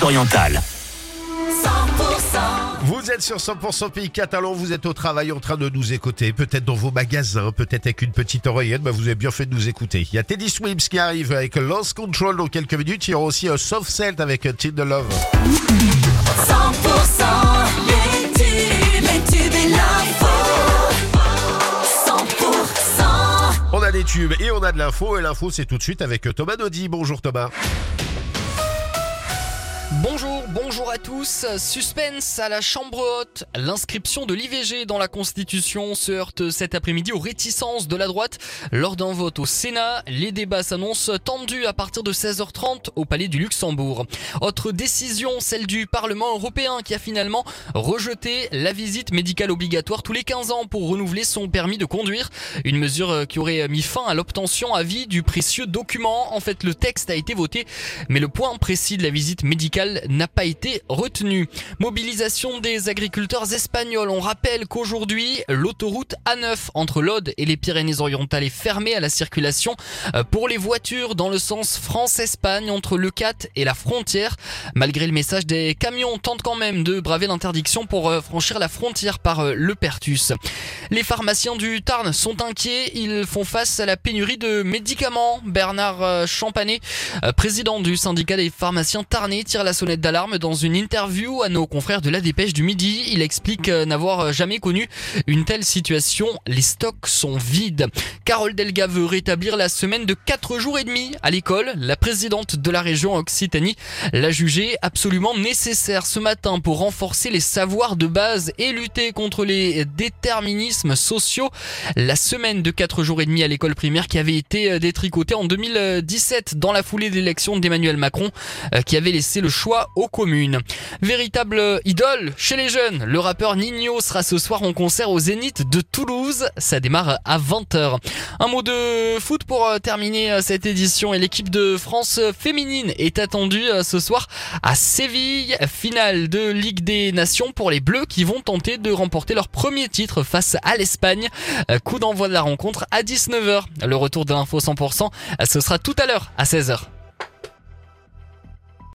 Pyrénées-Orientales. Vous êtes sur 100% Pays Catalan, vous êtes au travail en train de nous écouter, peut-être dans vos magasins, peut-être avec une petite oreillette, bah vous avez bien fait de nous écouter. Il y a Teddy Swims qui arrive avec Lost Control dans quelques minutes, il y aura aussi un Soft Celt avec Team de Love. 100% les tubes, les tubes et l'info. 100% On a des tubes et on a de l'info, et l'info c'est tout de suite avec Thomas Naudy. Bonjour Thomas. Bonjour, bonjour à tous. Suspense à la Chambre haute. L'inscription de l'IVG dans la Constitution se heurte cet après-midi aux réticences de la droite. Lors d'un vote au Sénat, les débats s'annoncent tendus à partir de 16h30 au Palais du Luxembourg. Autre décision, celle du Parlement européen qui a finalement rejeté la visite médicale obligatoire tous les 15 ans pour renouveler son permis de conduire. Une mesure qui aurait mis fin à l'obtention à vie du précieux document. En fait, le texte a été voté, mais le point précis de la visite médicale n'a pas été retenu. Mobilisation des agriculteurs espagnols. On rappelle qu'aujourd'hui, l'autoroute A9 entre l'Aude et les Pyrénées-Orientales est fermée à la circulation euh, pour les voitures dans le sens France-Espagne entre le 4 et la frontière. Malgré le message des camions, tentent quand même de braver l'interdiction pour euh, franchir la frontière par euh, le Pertus. Les pharmaciens du Tarn sont inquiets. Ils font face à la pénurie de médicaments. Bernard Champanet, président du syndicat des pharmaciens tarnais, tire la sonnette d'alarme dans une interview à nos confrères de la Dépêche du Midi. Il explique euh, n'avoir jamais connu une telle situation. Les stocks sont vides. Carole Delga veut rétablir la semaine de 4 jours et demi à l'école. La présidente de la région Occitanie l'a jugé absolument nécessaire ce matin pour renforcer les savoirs de base et lutter contre les déterminismes sociaux. La semaine de 4 jours et demi à l'école primaire qui avait été euh, détricotée en 2017 dans la foulée d'élection d'Emmanuel Macron euh, qui avait laissé le choix aux communes. Véritable idole chez les jeunes, le rappeur Nino sera ce soir en concert au Zénith de Toulouse. Ça démarre à 20h. Un mot de foot pour euh, terminer euh, cette édition et l'équipe de France féminine est attendue euh, ce soir à Séville, finale de Ligue des Nations pour les Bleus qui vont tenter de remporter leur premier titre face à l'Espagne. Coup d'envoi de la rencontre à 19h. Le retour de l'info 100%, ce sera tout à l'heure à 16h.